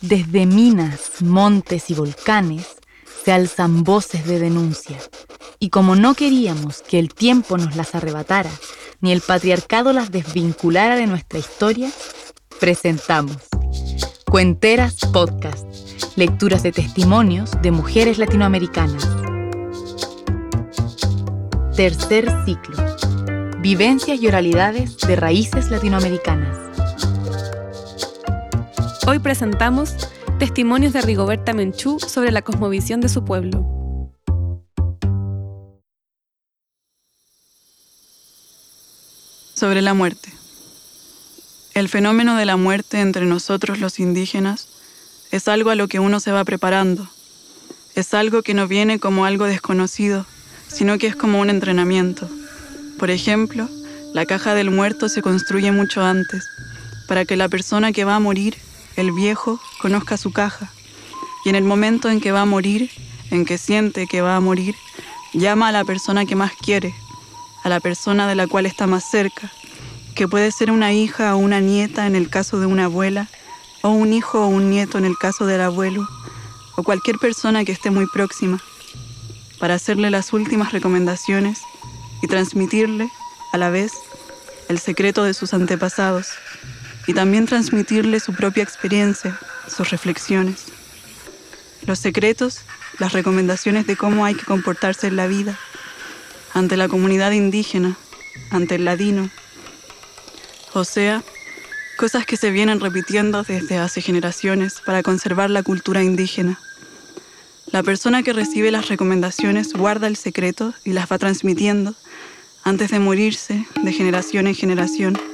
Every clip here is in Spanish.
Desde minas, montes y volcanes se alzan voces de denuncia. Y como no queríamos que el tiempo nos las arrebatara, ni el patriarcado las desvinculara de nuestra historia, presentamos Cuenteras Podcast, lecturas de testimonios de mujeres latinoamericanas. Tercer ciclo, vivencias y oralidades de raíces latinoamericanas. Hoy presentamos testimonios de Rigoberta Menchú sobre la cosmovisión de su pueblo. Sobre la muerte. El fenómeno de la muerte entre nosotros los indígenas es algo a lo que uno se va preparando. Es algo que no viene como algo desconocido, sino que es como un entrenamiento. Por ejemplo, la caja del muerto se construye mucho antes, para que la persona que va a morir el viejo conozca su caja. Y en el momento en que va a morir, en que siente que va a morir, llama a la persona que más quiere, a la persona de la cual está más cerca, que puede ser una hija o una nieta en el caso de una abuela, o un hijo o un nieto en el caso del abuelo, o cualquier persona que esté muy próxima, para hacerle las últimas recomendaciones y transmitirle, a la vez, el secreto de sus antepasados y también transmitirle su propia experiencia, sus reflexiones. Los secretos, las recomendaciones de cómo hay que comportarse en la vida, ante la comunidad indígena, ante el ladino. O sea, cosas que se vienen repitiendo desde hace generaciones para conservar la cultura indígena. La persona que recibe las recomendaciones guarda el secreto y las va transmitiendo antes de morirse de generación en generación.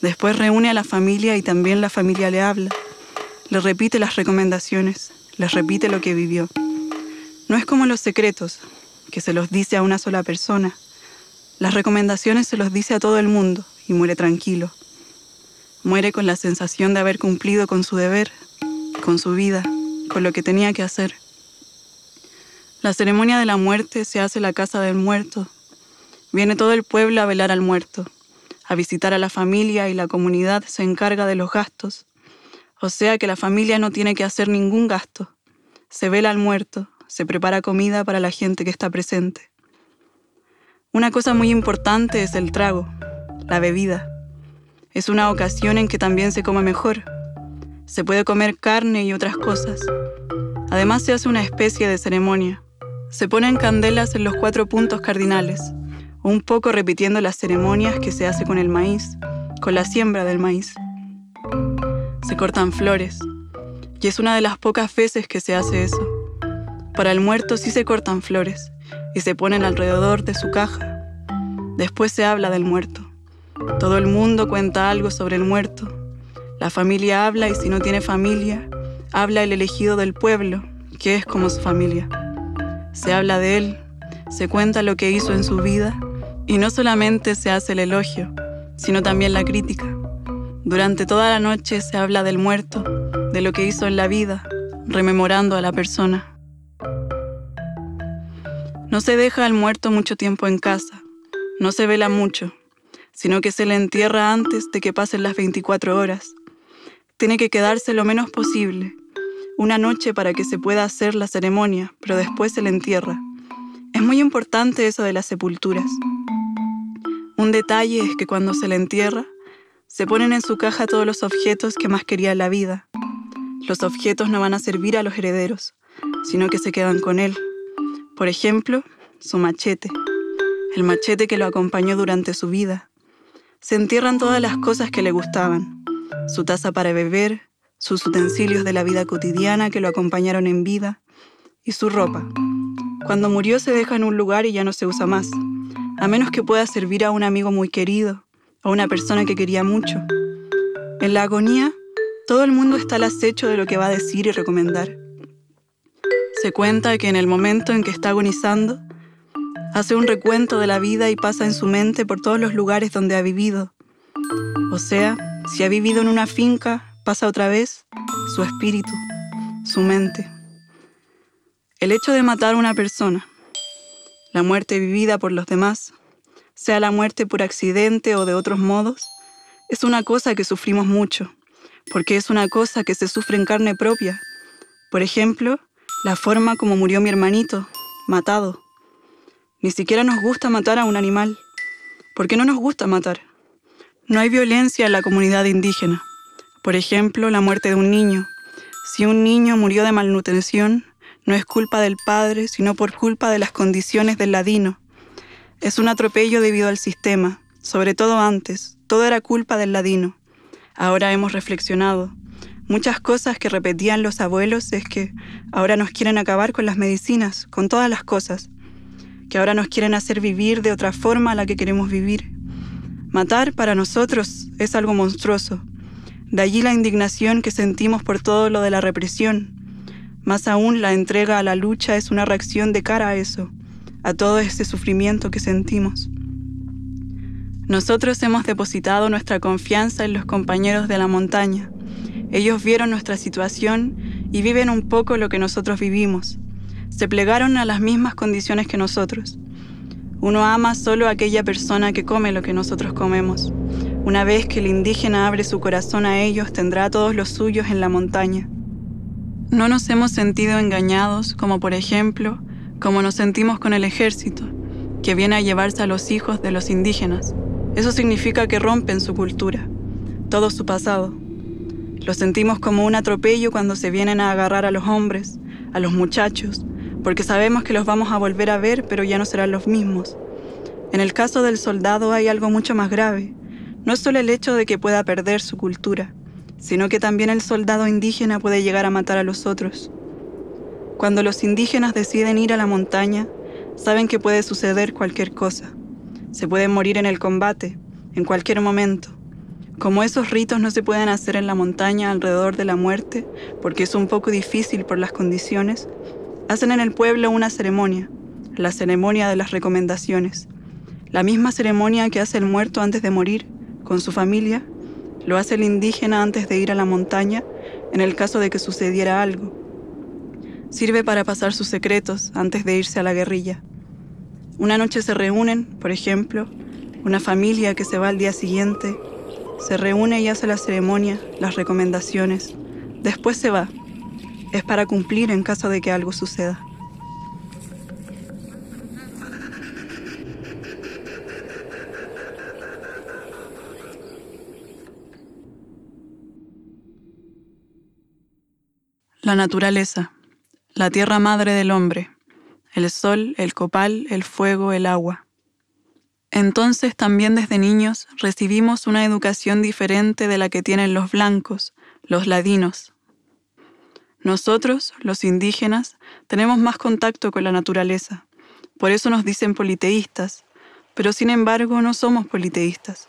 Después reúne a la familia y también la familia le habla. Le repite las recomendaciones, les repite lo que vivió. No es como los secretos, que se los dice a una sola persona. Las recomendaciones se los dice a todo el mundo y muere tranquilo. Muere con la sensación de haber cumplido con su deber, con su vida, con lo que tenía que hacer. La ceremonia de la muerte se hace en la casa del muerto. Viene todo el pueblo a velar al muerto a visitar a la familia y la comunidad se encarga de los gastos. O sea que la familia no tiene que hacer ningún gasto. Se vela al muerto, se prepara comida para la gente que está presente. Una cosa muy importante es el trago, la bebida. Es una ocasión en que también se come mejor. Se puede comer carne y otras cosas. Además se hace una especie de ceremonia. Se ponen candelas en los cuatro puntos cardinales un poco repitiendo las ceremonias que se hace con el maíz, con la siembra del maíz. Se cortan flores, y es una de las pocas veces que se hace eso. Para el muerto sí se cortan flores y se ponen alrededor de su caja. Después se habla del muerto. Todo el mundo cuenta algo sobre el muerto. La familia habla y si no tiene familia, habla el elegido del pueblo, que es como su familia. Se habla de él, se cuenta lo que hizo en su vida y no solamente se hace el elogio, sino también la crítica. Durante toda la noche se habla del muerto, de lo que hizo en la vida, rememorando a la persona. No se deja al muerto mucho tiempo en casa, no se vela mucho, sino que se le entierra antes de que pasen las 24 horas. Tiene que quedarse lo menos posible, una noche para que se pueda hacer la ceremonia, pero después se le entierra. Es muy importante eso de las sepulturas. Un detalle es que cuando se le entierra, se ponen en su caja todos los objetos que más quería la vida. Los objetos no van a servir a los herederos, sino que se quedan con él. Por ejemplo, su machete, el machete que lo acompañó durante su vida. Se entierran todas las cosas que le gustaban, su taza para beber, sus utensilios de la vida cotidiana que lo acompañaron en vida y su ropa. Cuando murió se deja en un lugar y ya no se usa más a menos que pueda servir a un amigo muy querido, a una persona que quería mucho. En la agonía, todo el mundo está al acecho de lo que va a decir y recomendar. Se cuenta que en el momento en que está agonizando, hace un recuento de la vida y pasa en su mente por todos los lugares donde ha vivido. O sea, si ha vivido en una finca, pasa otra vez su espíritu, su mente. El hecho de matar a una persona, la muerte vivida por los demás, sea la muerte por accidente o de otros modos, es una cosa que sufrimos mucho, porque es una cosa que se sufre en carne propia. Por ejemplo, la forma como murió mi hermanito, matado. Ni siquiera nos gusta matar a un animal. ¿Por qué no nos gusta matar? No hay violencia en la comunidad indígena. Por ejemplo, la muerte de un niño. Si un niño murió de malnutrición, no es culpa del padre, sino por culpa de las condiciones del ladino. Es un atropello debido al sistema, sobre todo antes, todo era culpa del ladino. Ahora hemos reflexionado. Muchas cosas que repetían los abuelos es que ahora nos quieren acabar con las medicinas, con todas las cosas, que ahora nos quieren hacer vivir de otra forma a la que queremos vivir. Matar para nosotros es algo monstruoso. De allí la indignación que sentimos por todo lo de la represión. Más aún la entrega a la lucha es una reacción de cara a eso, a todo ese sufrimiento que sentimos. Nosotros hemos depositado nuestra confianza en los compañeros de la montaña. Ellos vieron nuestra situación y viven un poco lo que nosotros vivimos. Se plegaron a las mismas condiciones que nosotros. Uno ama solo a aquella persona que come lo que nosotros comemos. Una vez que el indígena abre su corazón a ellos, tendrá a todos los suyos en la montaña. No nos hemos sentido engañados, como por ejemplo, como nos sentimos con el ejército, que viene a llevarse a los hijos de los indígenas. Eso significa que rompen su cultura, todo su pasado. Lo sentimos como un atropello cuando se vienen a agarrar a los hombres, a los muchachos, porque sabemos que los vamos a volver a ver, pero ya no serán los mismos. En el caso del soldado hay algo mucho más grave. No es solo el hecho de que pueda perder su cultura, sino que también el soldado indígena puede llegar a matar a los otros. Cuando los indígenas deciden ir a la montaña, saben que puede suceder cualquier cosa. Se pueden morir en el combate, en cualquier momento. Como esos ritos no se pueden hacer en la montaña alrededor de la muerte, porque es un poco difícil por las condiciones, hacen en el pueblo una ceremonia, la ceremonia de las recomendaciones. La misma ceremonia que hace el muerto antes de morir, con su familia, lo hace el indígena antes de ir a la montaña en el caso de que sucediera algo. Sirve para pasar sus secretos antes de irse a la guerrilla. Una noche se reúnen, por ejemplo, una familia que se va al día siguiente, se reúne y hace la ceremonia, las recomendaciones, después se va. Es para cumplir en caso de que algo suceda. La naturaleza, la tierra madre del hombre el sol, el copal, el fuego, el agua. Entonces también desde niños recibimos una educación diferente de la que tienen los blancos, los ladinos. Nosotros, los indígenas, tenemos más contacto con la naturaleza. Por eso nos dicen politeístas, pero sin embargo no somos politeístas.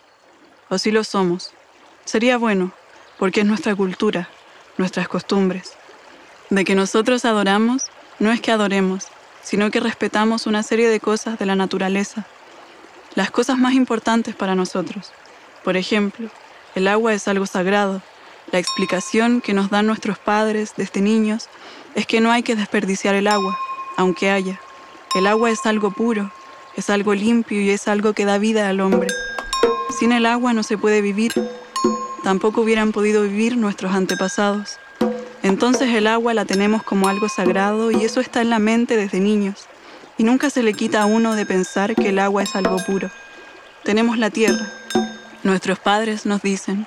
O sí lo somos. Sería bueno, porque es nuestra cultura, nuestras costumbres. De que nosotros adoramos, no es que adoremos, sino que respetamos una serie de cosas de la naturaleza, las cosas más importantes para nosotros. Por ejemplo, el agua es algo sagrado. La explicación que nos dan nuestros padres desde niños es que no hay que desperdiciar el agua, aunque haya. El agua es algo puro, es algo limpio y es algo que da vida al hombre. Sin el agua no se puede vivir. Tampoco hubieran podido vivir nuestros antepasados. Entonces el agua la tenemos como algo sagrado y eso está en la mente desde niños. Y nunca se le quita a uno de pensar que el agua es algo puro. Tenemos la tierra. Nuestros padres nos dicen,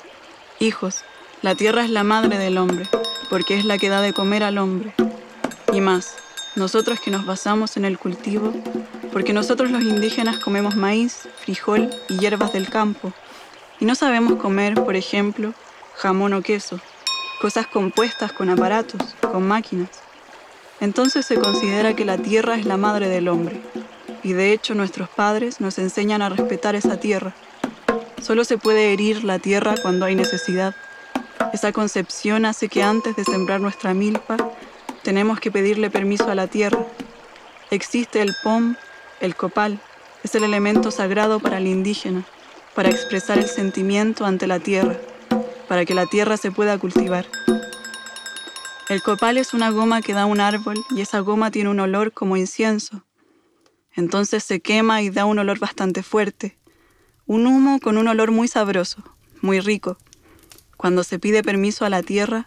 hijos, la tierra es la madre del hombre, porque es la que da de comer al hombre. Y más, nosotros que nos basamos en el cultivo, porque nosotros los indígenas comemos maíz, frijol y hierbas del campo, y no sabemos comer, por ejemplo, jamón o queso cosas compuestas con aparatos, con máquinas. Entonces se considera que la tierra es la madre del hombre, y de hecho nuestros padres nos enseñan a respetar esa tierra. Solo se puede herir la tierra cuando hay necesidad. Esa concepción hace que antes de sembrar nuestra milpa, tenemos que pedirle permiso a la tierra. Existe el pom, el copal, es el elemento sagrado para el indígena, para expresar el sentimiento ante la tierra para que la tierra se pueda cultivar. El copal es una goma que da un árbol y esa goma tiene un olor como incienso. Entonces se quema y da un olor bastante fuerte, un humo con un olor muy sabroso, muy rico. Cuando se pide permiso a la tierra,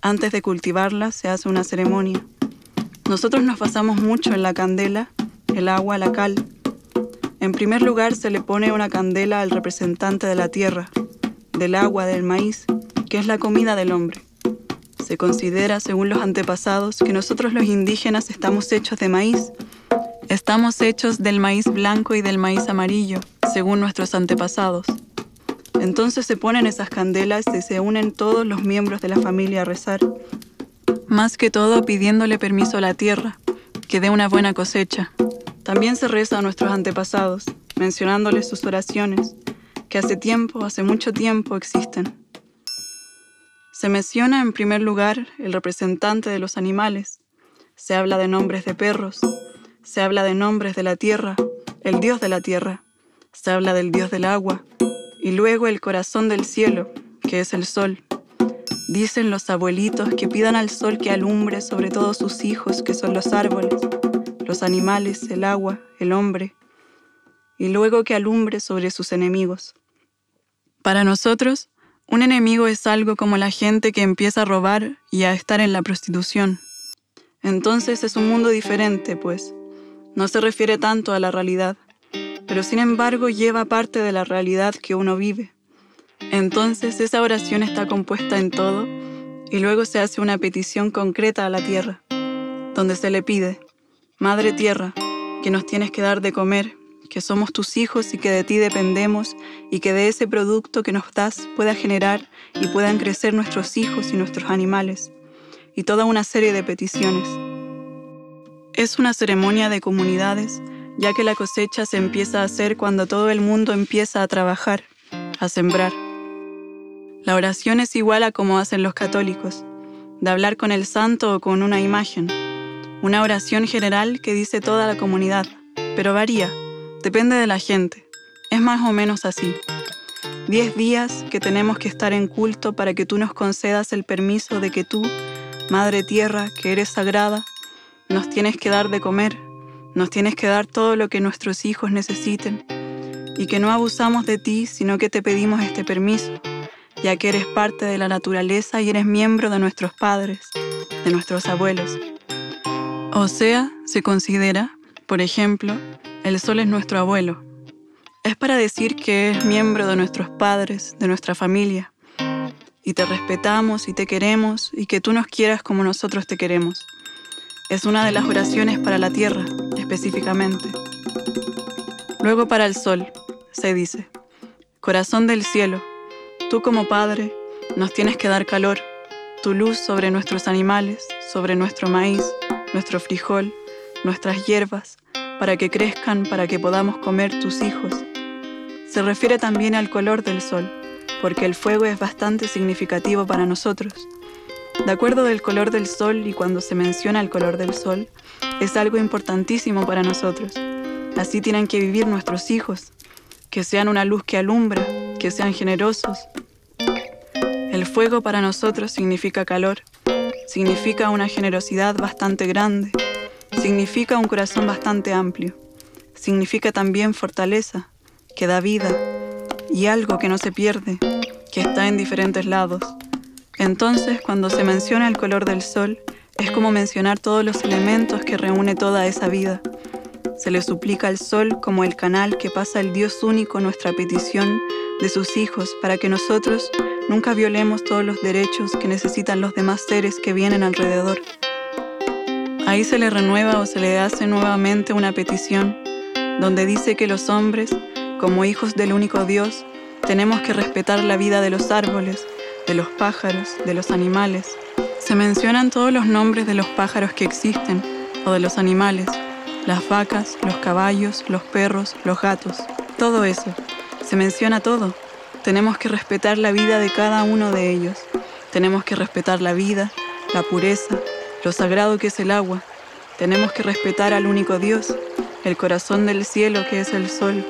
antes de cultivarla se hace una ceremonia. Nosotros nos basamos mucho en la candela, el agua, la cal. En primer lugar se le pone una candela al representante de la tierra, del agua, del maíz, que es la comida del hombre. Se considera, según los antepasados, que nosotros los indígenas estamos hechos de maíz. Estamos hechos del maíz blanco y del maíz amarillo, según nuestros antepasados. Entonces se ponen esas candelas y se unen todos los miembros de la familia a rezar. Más que todo pidiéndole permiso a la tierra, que dé una buena cosecha. También se reza a nuestros antepasados, mencionándoles sus oraciones, que hace tiempo, hace mucho tiempo existen. Se menciona en primer lugar el representante de los animales. Se habla de nombres de perros. Se habla de nombres de la tierra, el dios de la tierra. Se habla del dios del agua, y luego el corazón del cielo, que es el sol. Dicen los abuelitos que pidan al sol que alumbre sobre todos sus hijos, que son los árboles, los animales, el agua, el hombre, y luego que alumbre sobre sus enemigos. Para nosotros, un enemigo es algo como la gente que empieza a robar y a estar en la prostitución. Entonces es un mundo diferente, pues. No se refiere tanto a la realidad pero sin embargo lleva parte de la realidad que uno vive. Entonces esa oración está compuesta en todo y luego se hace una petición concreta a la tierra, donde se le pide, Madre Tierra, que nos tienes que dar de comer, que somos tus hijos y que de ti dependemos y que de ese producto que nos das pueda generar y puedan crecer nuestros hijos y nuestros animales, y toda una serie de peticiones. Es una ceremonia de comunidades ya que la cosecha se empieza a hacer cuando todo el mundo empieza a trabajar, a sembrar. La oración es igual a como hacen los católicos, de hablar con el santo o con una imagen, una oración general que dice toda la comunidad, pero varía, depende de la gente, es más o menos así. Diez días que tenemos que estar en culto para que tú nos concedas el permiso de que tú, Madre Tierra, que eres sagrada, nos tienes que dar de comer nos tienes que dar todo lo que nuestros hijos necesiten y que no abusamos de ti, sino que te pedimos este permiso, ya que eres parte de la naturaleza y eres miembro de nuestros padres, de nuestros abuelos. O sea, se considera, por ejemplo, el sol es nuestro abuelo. Es para decir que es miembro de nuestros padres, de nuestra familia, y te respetamos y te queremos y que tú nos quieras como nosotros te queremos. Es una de las oraciones para la tierra, específicamente. Luego para el sol, se dice, Corazón del cielo, tú como Padre nos tienes que dar calor, tu luz sobre nuestros animales, sobre nuestro maíz, nuestro frijol, nuestras hierbas, para que crezcan, para que podamos comer tus hijos. Se refiere también al color del sol, porque el fuego es bastante significativo para nosotros. De acuerdo del color del sol y cuando se menciona el color del sol, es algo importantísimo para nosotros. Así tienen que vivir nuestros hijos, que sean una luz que alumbra, que sean generosos. El fuego para nosotros significa calor, significa una generosidad bastante grande, significa un corazón bastante amplio, significa también fortaleza, que da vida, y algo que no se pierde, que está en diferentes lados. Entonces, cuando se menciona el color del sol, es como mencionar todos los elementos que reúne toda esa vida. Se le suplica al sol como el canal que pasa el Dios único nuestra petición de sus hijos para que nosotros nunca violemos todos los derechos que necesitan los demás seres que vienen alrededor. Ahí se le renueva o se le hace nuevamente una petición donde dice que los hombres, como hijos del único Dios, tenemos que respetar la vida de los árboles, de los pájaros, de los animales, se mencionan todos los nombres de los pájaros que existen o de los animales, las vacas, los caballos, los perros, los gatos, todo eso. Se menciona todo. Tenemos que respetar la vida de cada uno de ellos. Tenemos que respetar la vida, la pureza, lo sagrado que es el agua. Tenemos que respetar al único Dios, el corazón del cielo que es el sol.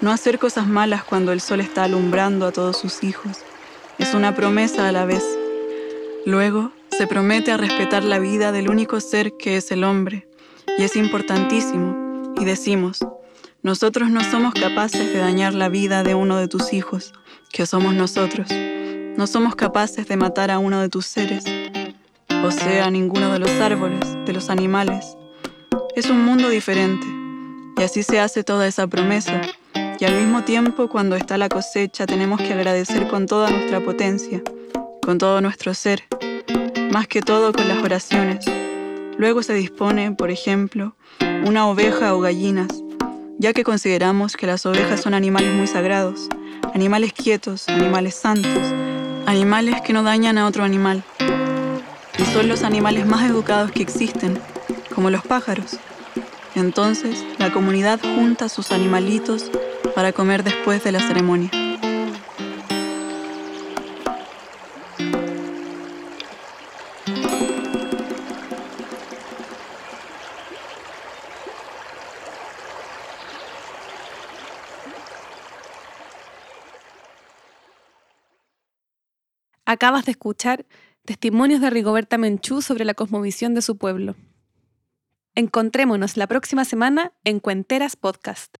No hacer cosas malas cuando el sol está alumbrando a todos sus hijos. Es una promesa a la vez. Luego, se promete a respetar la vida del único ser que es el hombre, y es importantísimo, y decimos, nosotros no somos capaces de dañar la vida de uno de tus hijos, que somos nosotros. no somos capaces de matar a uno de tus seres, o sea, ninguno de los árboles, de los animales. Es un mundo diferente, y así se hace toda esa promesa, y al mismo tiempo cuando está la cosecha tenemos que agradecer con toda nuestra potencia, con todo nuestro ser, más que todo con las oraciones. Luego se dispone, por ejemplo, una oveja o gallinas, ya que consideramos que las ovejas son animales muy sagrados, animales quietos, animales santos, animales que no dañan a otro animal. Y son los animales más educados que existen, como los pájaros. Entonces, la comunidad junta sus animalitos para comer después de la ceremonia. Acabas de escuchar testimonios de Rigoberta Menchú sobre la cosmovisión de su pueblo. Encontrémonos la próxima semana en Cuenteras Podcast.